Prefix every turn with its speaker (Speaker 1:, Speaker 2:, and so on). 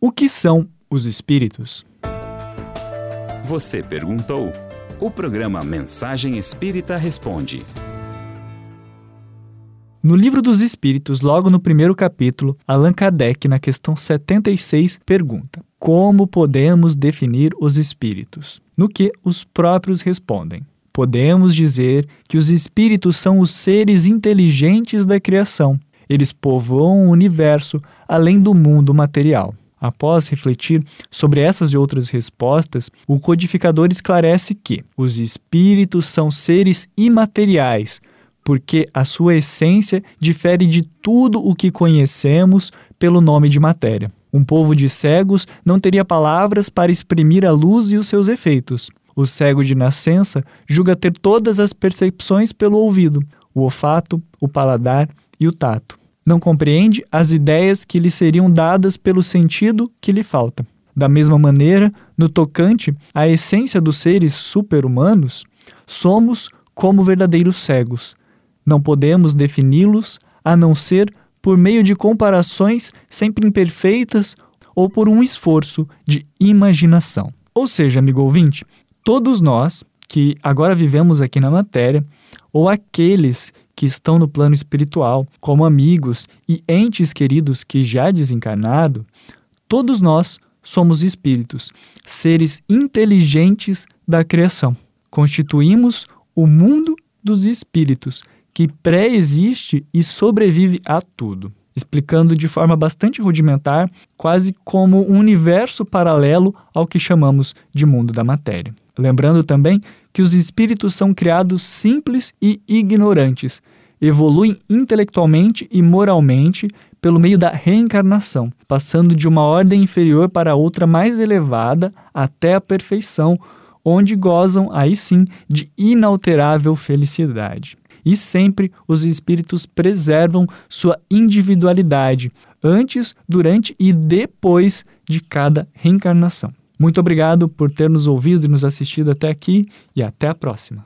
Speaker 1: O que são os espíritos?
Speaker 2: Você perguntou. O programa Mensagem Espírita Responde.
Speaker 1: No Livro dos Espíritos, logo no primeiro capítulo, Allan Kardec, na questão 76, pergunta: Como podemos definir os espíritos? No que os próprios respondem: Podemos dizer que os espíritos são os seres inteligentes da criação. Eles povoam o universo além do mundo material. Após refletir sobre essas e outras respostas, o codificador esclarece que os espíritos são seres imateriais, porque a sua essência difere de tudo o que conhecemos pelo nome de matéria. Um povo de cegos não teria palavras para exprimir a luz e os seus efeitos. O cego de nascença julga ter todas as percepções pelo ouvido, o olfato, o paladar e o tato não compreende as ideias que lhe seriam dadas pelo sentido que lhe falta. Da mesma maneira, no tocante à essência dos seres super-humanos, somos como verdadeiros cegos. Não podemos defini-los a não ser por meio de comparações sempre imperfeitas ou por um esforço de imaginação. Ou seja, amigo ouvinte, todos nós que agora vivemos aqui na matéria, ou aqueles que estão no plano espiritual, como amigos e entes queridos que já desencarnado, todos nós somos espíritos, seres inteligentes da criação. Constituímos o mundo dos espíritos, que pré-existe e sobrevive a tudo, explicando de forma bastante rudimentar, quase como um universo paralelo ao que chamamos de mundo da matéria. Lembrando também que os espíritos são criados simples e ignorantes, evoluem intelectualmente e moralmente pelo meio da reencarnação, passando de uma ordem inferior para outra mais elevada até a perfeição, onde gozam aí sim de inalterável felicidade. E sempre os espíritos preservam sua individualidade, antes, durante e depois de cada reencarnação. Muito obrigado por ter nos ouvido e nos assistido até aqui e até a próxima.